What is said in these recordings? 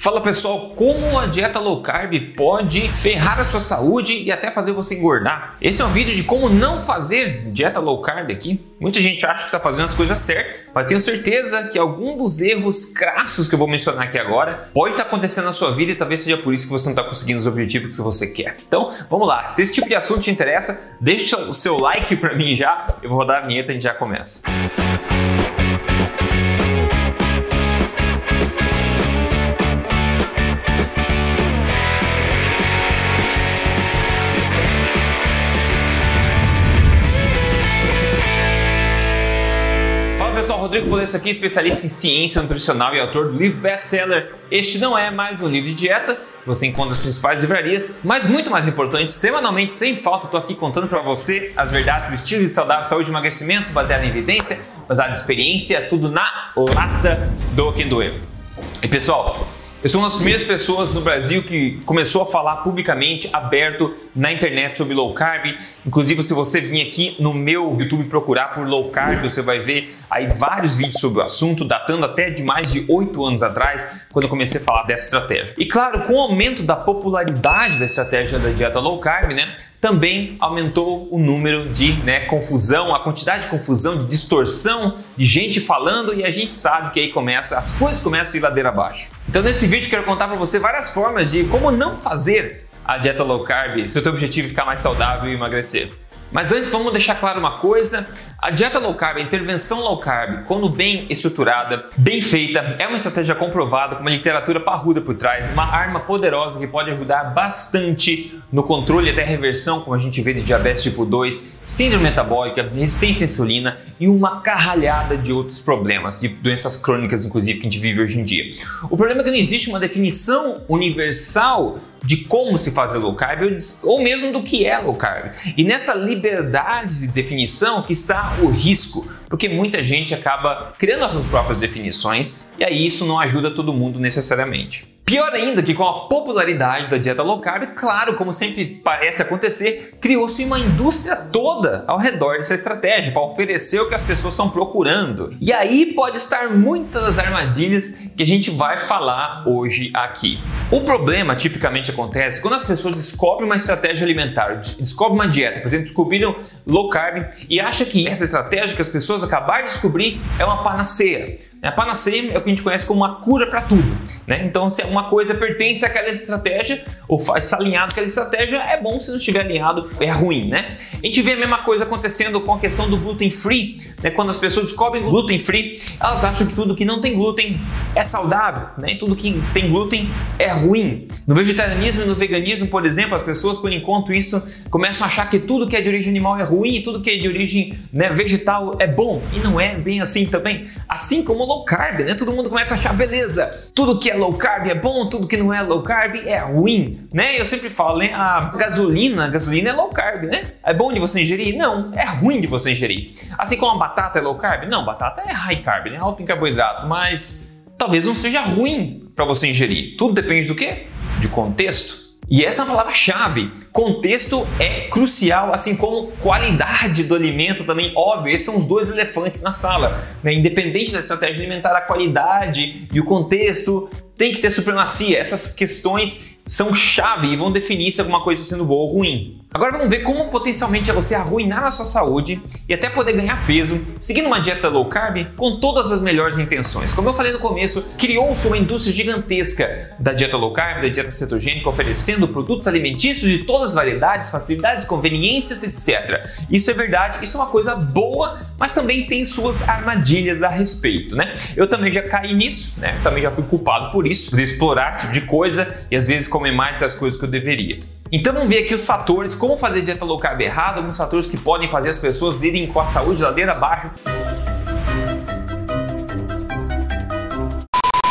Fala pessoal, como a dieta low carb pode ferrar a sua saúde e até fazer você engordar? Esse é um vídeo de como não fazer dieta low carb aqui. Muita gente acha que está fazendo as coisas certas, mas tenho certeza que algum dos erros crassos que eu vou mencionar aqui agora pode estar tá acontecendo na sua vida e talvez seja por isso que você não está conseguindo os objetivos que você quer. Então, vamos lá. Se esse tipo de assunto te interessa, deixa o seu like para mim já. Eu vou rodar a vinheta e a gente já começa. pessoal, Polesso aqui, especialista em ciência nutricional e autor do livro best-seller Este Não É Mais Um Livro de Dieta, você encontra as principais livrarias, mas muito mais importante, semanalmente, sem falta, tô aqui contando para você as verdades do estilo de saudável, saúde e emagrecimento, baseado em evidência, baseado em experiência, tudo na lata do Quem Doeu. E pessoal, eu sou uma das primeiras pessoas no Brasil que começou a falar publicamente, aberto na internet sobre low carb. Inclusive, se você vir aqui no meu YouTube procurar por low carb, você vai ver aí vários vídeos sobre o assunto, datando até de mais de oito anos atrás, quando eu comecei a falar dessa estratégia. E claro, com o aumento da popularidade da estratégia da dieta low carb, né, também aumentou o número de né, confusão, a quantidade de confusão, de distorção, de gente falando e a gente sabe que aí começa, as coisas começam a ir ladeira abaixo. Então nesse vídeo quero contar para você várias formas de como não fazer a dieta low carb se o teu objetivo é ficar mais saudável e emagrecer. Mas antes vamos deixar claro uma coisa, a dieta low carb, a intervenção low carb, quando bem estruturada, bem feita, é uma estratégia comprovada com uma literatura parruda por trás, uma arma poderosa que pode ajudar bastante no controle até reversão, como a gente vê de diabetes tipo 2, síndrome metabólica, resistência à insulina e uma carralhada de outros problemas, de doenças crônicas, inclusive, que a gente vive hoje em dia. O problema é que não existe uma definição universal de como se fazer low carb ou mesmo do que é low carb. E nessa liberdade de definição que está o risco, porque muita gente acaba criando as suas próprias definições e aí isso não ajuda todo mundo necessariamente. Pior ainda que com a popularidade da dieta low carb, claro, como sempre parece acontecer, criou-se uma indústria toda ao redor dessa estratégia para oferecer o que as pessoas estão procurando. E aí pode estar muitas das armadilhas que a gente vai falar hoje aqui. O problema tipicamente acontece quando as pessoas descobrem uma estratégia alimentar, descobrem uma dieta, por exemplo, descobriram low carb e acham que essa estratégia que as pessoas acabaram de descobrir é uma panaceia. A panaceia é o que a gente conhece como uma cura para tudo. Né? Então, se uma coisa pertence àquela estratégia, ou está alinhado com aquela estratégia, é bom se não estiver alinhado, é ruim. Né? A gente vê a mesma coisa acontecendo com a questão do gluten free. Né? Quando as pessoas descobrem gluten free, elas acham que tudo que não tem glúten é saudável, né? tudo que tem glúten é ruim. No vegetarianismo e no veganismo, por exemplo, as pessoas, por enquanto isso, começam a achar que tudo que é de origem animal é ruim e tudo que é de origem né, vegetal é bom. E não é bem assim também. Assim como low carb, né? Todo mundo começa a achar, beleza, tudo que é low carb é bom, tudo que não é low carb é ruim, né? Eu sempre falo, né? A gasolina, a gasolina é low carb, né? É bom de você ingerir? Não, é ruim de você ingerir. Assim como a batata é low carb? Não, batata é high carb, né? Alto em carboidrato, mas talvez não seja ruim para você ingerir. Tudo depende do quê? De contexto. E essa é a palavra-chave. Contexto é crucial, assim como qualidade do alimento também, óbvio. Esses são os dois elefantes na sala. Né? Independente da estratégia alimentar, a qualidade e o contexto tem que ter supremacia. Essas questões são chave e vão definir se alguma coisa está sendo boa ou ruim. Agora vamos ver como potencialmente é você arruinar a sua saúde e até poder ganhar peso seguindo uma dieta low carb com todas as melhores intenções. Como eu falei no começo, criou-se uma indústria gigantesca da dieta low carb, da dieta cetogênica, oferecendo produtos alimentícios de todas as variedades, facilidades, conveniências, etc. Isso é verdade, isso é uma coisa boa, mas também tem suas armadilhas a respeito, né? Eu também já caí nisso, né? Também já fui culpado por isso, por explorar esse tipo de coisa e às vezes comer mais das coisas que eu deveria. Então vamos ver aqui os fatores, como fazer dieta low carb errado, alguns fatores que podem fazer as pessoas irem com a saúde ladeira abaixo.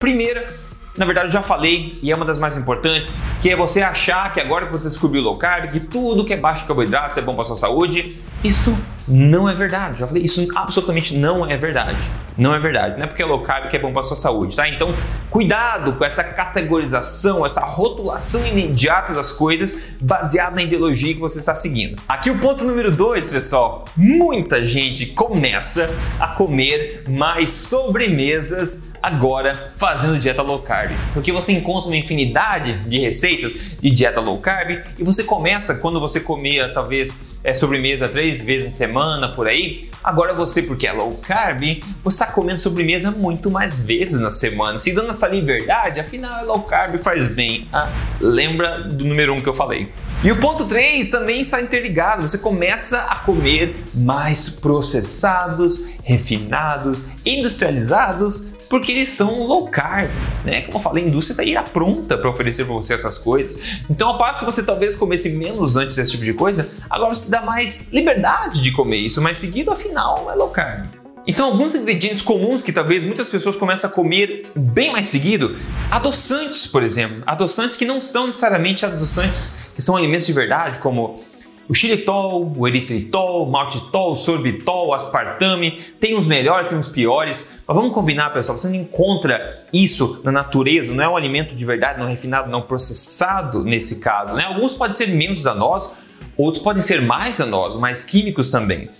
Primeira, na verdade eu já falei e é uma das mais importantes, que é você achar que agora que você descobriu low carb, que tudo que é baixo em carboidratos é bom para sua saúde, isso Não é verdade. Já falei, isso absolutamente não é verdade. Não é verdade. Não é porque é low carb que é bom para sua saúde, tá? Então, cuidado com essa categorização, essa rotulação imediata das coisas baseada na ideologia que você está seguindo. Aqui o ponto número dois, pessoal. Muita gente começa a comer mais sobremesas agora fazendo dieta low carb. Porque você encontra uma infinidade de receitas de dieta low carb e você começa quando você comia talvez é, sobremesa três vezes na semana por aí. Agora você, porque é low carb, você está comendo sobremesa muito mais vezes na semana, se dando essa liberdade, afinal é low carb faz bem. Ah, lembra do número um que eu falei. E o ponto 3 também está interligado. Você começa a comer mais processados, refinados, industrializados porque eles são low carb, né? Como eu falei, a indústria está aí pronta para oferecer para você essas coisas. Então, ao passo que você talvez comesse menos antes desse tipo de coisa, agora você dá mais liberdade de comer isso, mas seguido, afinal, é low carb. Então, alguns ingredientes comuns que talvez muitas pessoas começam a comer bem mais seguido, adoçantes, por exemplo, adoçantes que não são necessariamente adoçantes que são alimentos de verdade, como o xilitol, o eritritol, o maltitol, o sorbitol, o aspartame, tem uns melhores, tem uns piores. Mas vamos combinar, pessoal, você não encontra isso na natureza, não é um alimento de verdade, não refinado, não processado nesse caso. Né? Alguns podem ser menos danosos, outros podem ser mais danosos, mais químicos também.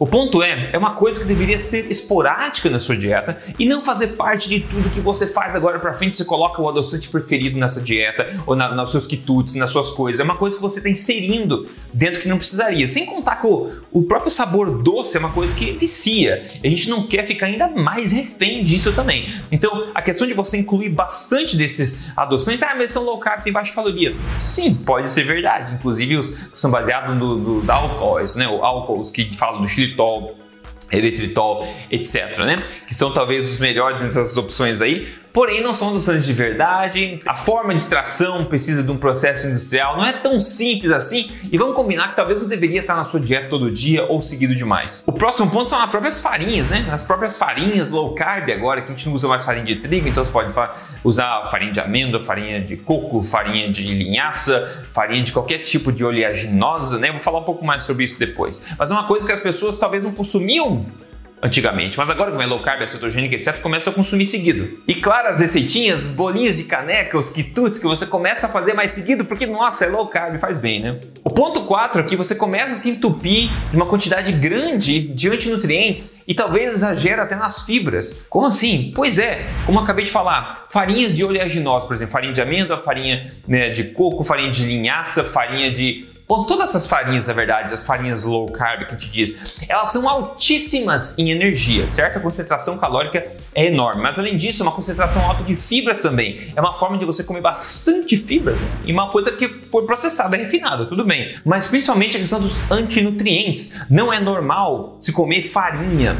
O ponto é, é uma coisa que deveria ser esporádica na sua dieta e não fazer parte de tudo que você faz agora para frente. Você coloca o adoçante preferido nessa dieta ou na, nos seus quitutes, nas suas coisas. É uma coisa que você está inserindo dentro que não precisaria. Sem contar que o, o próprio sabor doce é uma coisa que vicia. A gente não quer ficar ainda mais refém disso também. Então, a questão de você incluir bastante desses adoçantes, ah, mas são low carb, tem baixa caloria. Sim, pode ser verdade. Inclusive, os são baseados no, nos álcools, né? O álcools que falam do xilitol, eritritol, etc, né? Que são talvez os melhores dessas opções aí, porém não são adoçantes de verdade. A forma de extração precisa de um processo industrial, não é tão simples assim. E vamos combinar que talvez não deveria estar na sua dieta todo dia ou seguido demais. O próximo ponto são as próprias farinhas, né? As próprias farinhas low carb agora, que a gente não usa mais farinha de trigo, então você pode usar farinha de amêndoa, farinha de coco, farinha de linhaça, farinha de qualquer tipo de oleaginosa, né? Eu vou falar um pouco mais sobre isso depois. Mas é uma coisa que as pessoas talvez não consumiam antigamente. Mas agora, como é low carb, é cetogênica, etc., começa a consumir seguido. E claro, as receitinhas, os bolinhos de caneca, os quitutes que você começa a fazer mais seguido, porque nossa, é low carb, faz bem, né? O ponto 4 aqui, você começa a se entupir de uma quantidade grande de antinutrientes e talvez exagera até nas fibras. Como assim? Pois é, como eu acabei de falar, farinhas de oleaginosas, por exemplo, farinha de amêndoa, farinha né, de coco, farinha de linhaça, farinha de Bom, todas essas farinhas, na verdade, as farinhas low carb que a gente diz, elas são altíssimas em energia, certo? A concentração calórica é enorme, mas além disso, é uma concentração alta de fibras também. É uma forma de você comer bastante fibra e uma coisa que foi processada, refinada, tudo bem. Mas principalmente a questão dos antinutrientes. Não é normal se comer farinha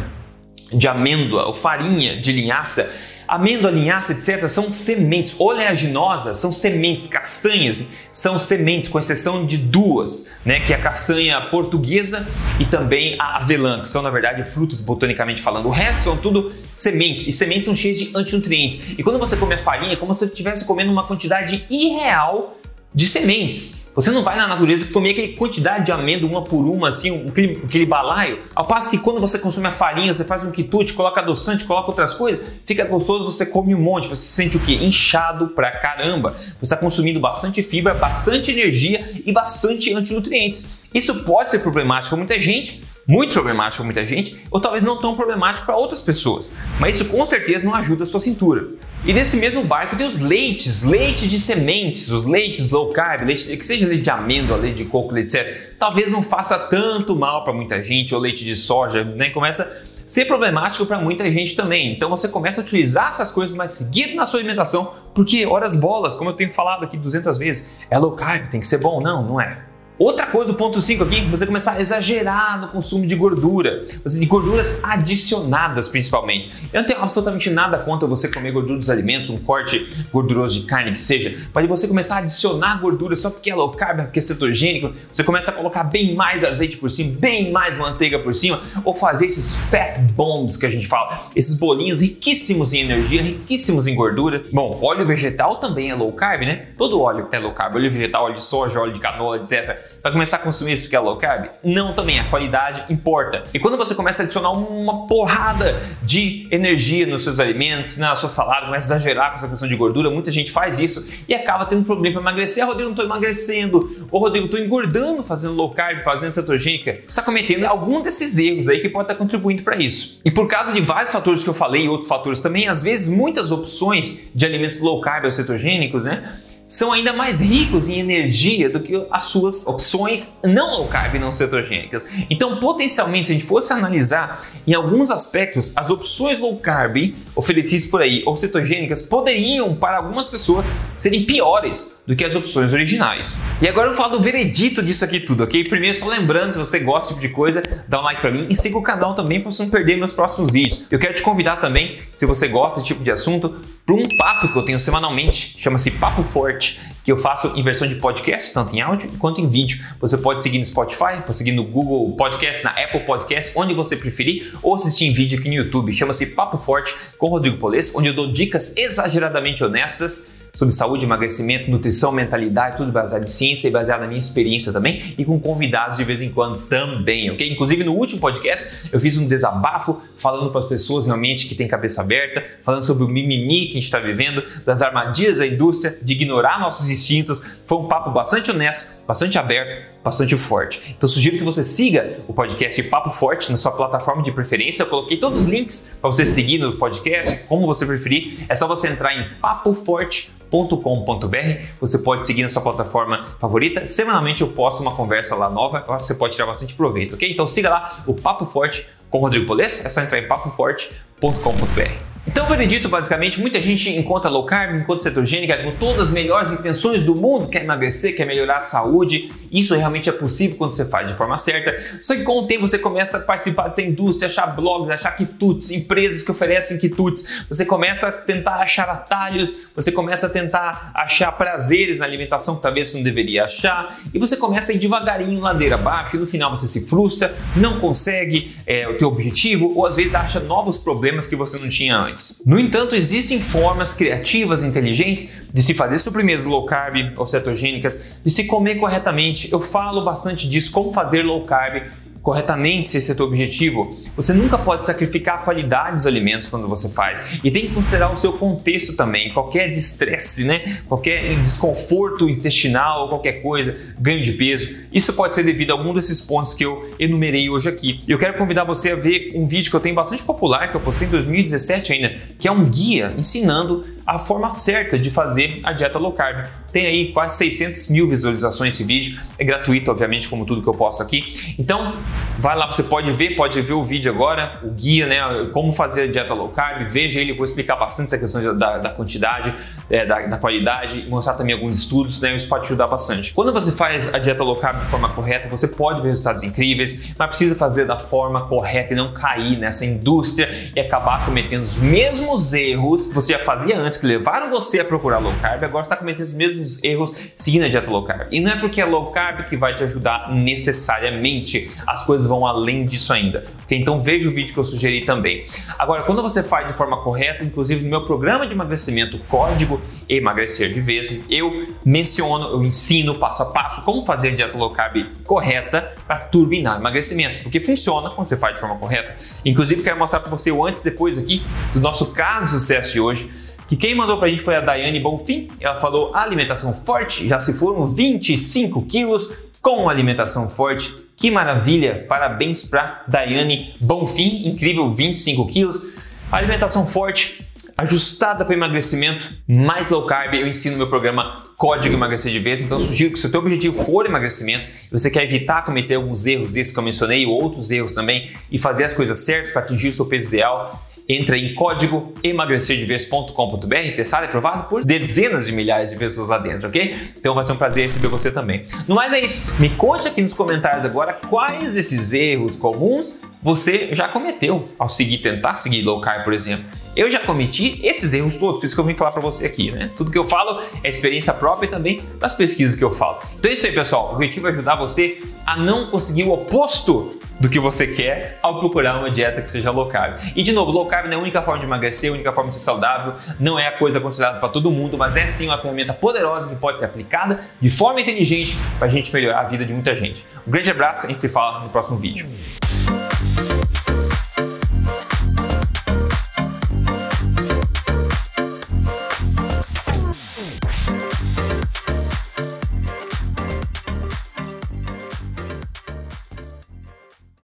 de amêndoa ou farinha de linhaça Amêndoa, linhaça, etc., são sementes. Oleaginosas são sementes. Castanhas são sementes, com exceção de duas, né? que é a castanha portuguesa e também a avelã, que são, na verdade, frutos botanicamente falando. O resto são tudo sementes. E sementes são cheias de antinutrientes. E quando você come a farinha, é como se você estivesse comendo uma quantidade irreal de sementes. Você não vai na natureza comer aquela quantidade de amêndoa uma por uma, assim, aquele, aquele balaio. Ao passo que quando você consome a farinha, você faz um quitute, coloca adoçante, coloca outras coisas, fica gostoso, você come um monte, você se sente o quê? Inchado pra caramba. Você está consumindo bastante fibra, bastante energia e bastante antinutrientes. Isso pode ser problemático para muita gente, muito problemático para muita gente, ou talvez não tão problemático para outras pessoas. Mas isso com certeza não ajuda a sua cintura. E nesse mesmo barco tem os leites, leite de sementes, os leites low carb, leite, que seja leite de amêndoa, leite de coco, etc. Talvez não faça tanto mal para muita gente, ou leite de soja, né? Começa ser problemático para muita gente também. Então você começa a utilizar essas coisas mais seguido na sua alimentação, porque horas bolas, como eu tenho falado aqui 200 vezes, é low carb, tem que ser bom. Não, não é. Outra coisa, o ponto 5 aqui, você começar a exagerar no consumo de gordura, de gorduras adicionadas principalmente. Eu não tenho absolutamente nada contra você comer gordura dos alimentos, um corte gorduroso de carne que seja, mas você começar a adicionar gordura só porque é low carb, porque é cetogênico, você começa a colocar bem mais azeite por cima, bem mais manteiga por cima, ou fazer esses fat bombs que a gente fala, esses bolinhos riquíssimos em energia, riquíssimos em gordura. Bom, óleo vegetal também é low carb, né? Todo óleo é low carb, óleo vegetal, óleo de soja, óleo de canola, etc vai começar a consumir isso que é low carb? Não também, a qualidade importa. E quando você começa a adicionar uma porrada de energia nos seus alimentos, na sua salada, começa a exagerar com essa questão de gordura, muita gente faz isso e acaba tendo um problema para emagrecer. Ah, Rodrigo, não estou emagrecendo. Ou Rodrigo, estou engordando fazendo low carb, fazendo cetogênica. Você está cometendo algum desses erros aí que pode estar contribuindo para isso. E por causa de vários fatores que eu falei e outros fatores também, às vezes muitas opções de alimentos low carb ou cetogênicos, né? São ainda mais ricos em energia do que as suas opções não low carb, não cetogênicas. Então, potencialmente, se a gente fosse analisar em alguns aspectos, as opções low carb oferecidas por aí ou cetogênicas poderiam, para algumas pessoas, serem piores do que as opções originais. E agora eu falo do veredito disso aqui tudo, ok? Primeiro, só lembrando, se você gosta desse tipo de coisa, dá um like para mim e siga o canal também para você não perder meus próximos vídeos. Eu quero te convidar também, se você gosta desse tipo de assunto, para um papo que eu tenho semanalmente, chama-se Papo Forte, que eu faço em versão de podcast, tanto em áudio quanto em vídeo. Você pode seguir no Spotify, pode seguir no Google Podcast, na Apple Podcast, onde você preferir, ou assistir em vídeo aqui no YouTube. Chama-se Papo Forte com Rodrigo Poles, onde eu dou dicas exageradamente honestas sobre saúde, emagrecimento, nutrição, mentalidade, tudo baseado em ciência e baseado na minha experiência também e com convidados de vez em quando também, ok? Inclusive no último podcast eu fiz um desabafo falando para as pessoas realmente que têm cabeça aberta, falando sobre o mimimi que a gente está vivendo, das armadilhas da indústria, de ignorar nossos instintos. Foi um papo bastante honesto, bastante aberto, bastante forte. Então sugiro que você siga o podcast Papo Forte na sua plataforma de preferência. Eu coloquei todos os links para você seguir no podcast, como você preferir. É só você entrar em papoforte.com.br. Você pode seguir na sua plataforma favorita. Semanalmente eu posto uma conversa lá nova. Eu acho que você pode tirar bastante proveito, ok? Então siga lá o Papo Forte com o Rodrigo Poles. É só entrar em papoforte.com.br. Então, o veredito, basicamente, muita gente encontra low carb, encontra cetogênica com todas as melhores intenções do mundo, quer emagrecer, quer melhorar a saúde. Isso realmente é possível quando você faz de forma certa. Só que com o tempo você começa a participar dessa indústria, achar blogs, achar quitutes, empresas que oferecem quitutes. Você começa a tentar achar atalhos, você começa a tentar achar prazeres na alimentação que talvez você não deveria achar. E você começa a ir devagarinho ladeira abaixo e no final você se frustra, não consegue é, o teu objetivo ou às vezes acha novos problemas que você não tinha antes. No entanto, existem formas criativas e inteligentes de se fazer sobremesas low carb ou cetogênicas, de se comer corretamente. Eu falo bastante disso, como fazer low carb corretamente se esse é o teu objetivo, você nunca pode sacrificar a qualidade dos alimentos quando você faz. E tem que considerar o seu contexto também. Qualquer estresse, né? qualquer desconforto intestinal, qualquer coisa, ganho de peso, isso pode ser devido a algum desses pontos que eu enumerei hoje aqui. E eu quero convidar você a ver um vídeo que eu tenho bastante popular, que eu postei em 2017 ainda, que é um guia ensinando a forma certa de fazer a dieta low carb. Tem aí quase 600 mil visualizações esse vídeo, é gratuito, obviamente, como tudo que eu posto aqui. Então, vai lá, você pode ver, pode ver o vídeo agora, o guia, né? Como fazer a dieta low carb, veja ele, vou explicar bastante essa questão da, da quantidade, é, da, da, qualidade, mostrar também alguns estudos, né? Isso pode ajudar bastante. Quando você faz a dieta low carb de forma correta, você pode ver resultados incríveis, mas precisa fazer da forma correta e não cair nessa indústria e acabar cometendo os mesmos erros que você já fazia antes que levaram você a procurar low carb, agora está cometendo os mesmos erros seguindo a dieta low carb. E não é porque é low carb que vai te ajudar necessariamente. As coisas vão além disso ainda. Okay? Então veja o vídeo que eu sugeri também. Agora, quando você faz de forma correta, inclusive no meu programa de emagrecimento, código emagrecer de vez, eu menciono, eu ensino passo a passo como fazer a dieta low carb correta para turbinar o emagrecimento, porque funciona quando você faz de forma correta. Inclusive, quero mostrar para você o antes e depois aqui do nosso caso de sucesso de hoje que quem mandou pra gente foi a Daiane Bonfim. Ela falou alimentação forte, já se foram 25 quilos com alimentação forte. Que maravilha! Parabéns para Daiane Bonfim, incrível 25 quilos. Alimentação forte, ajustada para emagrecimento, mais low carb, eu ensino no meu programa Código Emagrecer de Vez. Então, sugiro que se o teu objetivo for emagrecimento você quer evitar cometer alguns erros desses que eu mencionei ou outros erros também e fazer as coisas certas para atingir o seu peso ideal, entra em código emagrecerdevez.com.br, testado e aprovado por dezenas de milhares de pessoas lá dentro, ok? Então vai ser um prazer receber você também. No mais é isso. Me conte aqui nos comentários agora quais desses erros comuns você já cometeu ao seguir, tentar seguir low carb, por exemplo. Eu já cometi esses erros todos, por isso que eu vim falar para você aqui, né? Tudo que eu falo é experiência própria e também das pesquisas que eu falo. Então é isso aí, pessoal. O objetivo é ajudar você a não conseguir o oposto do que você quer ao procurar uma dieta que seja low carb. E de novo, low carb não é a única forma de emagrecer, a única forma de ser saudável, não é a coisa considerada para todo mundo, mas é sim uma ferramenta poderosa que pode ser aplicada de forma inteligente para a gente melhorar a vida de muita gente. Um grande abraço, a gente se fala no próximo vídeo.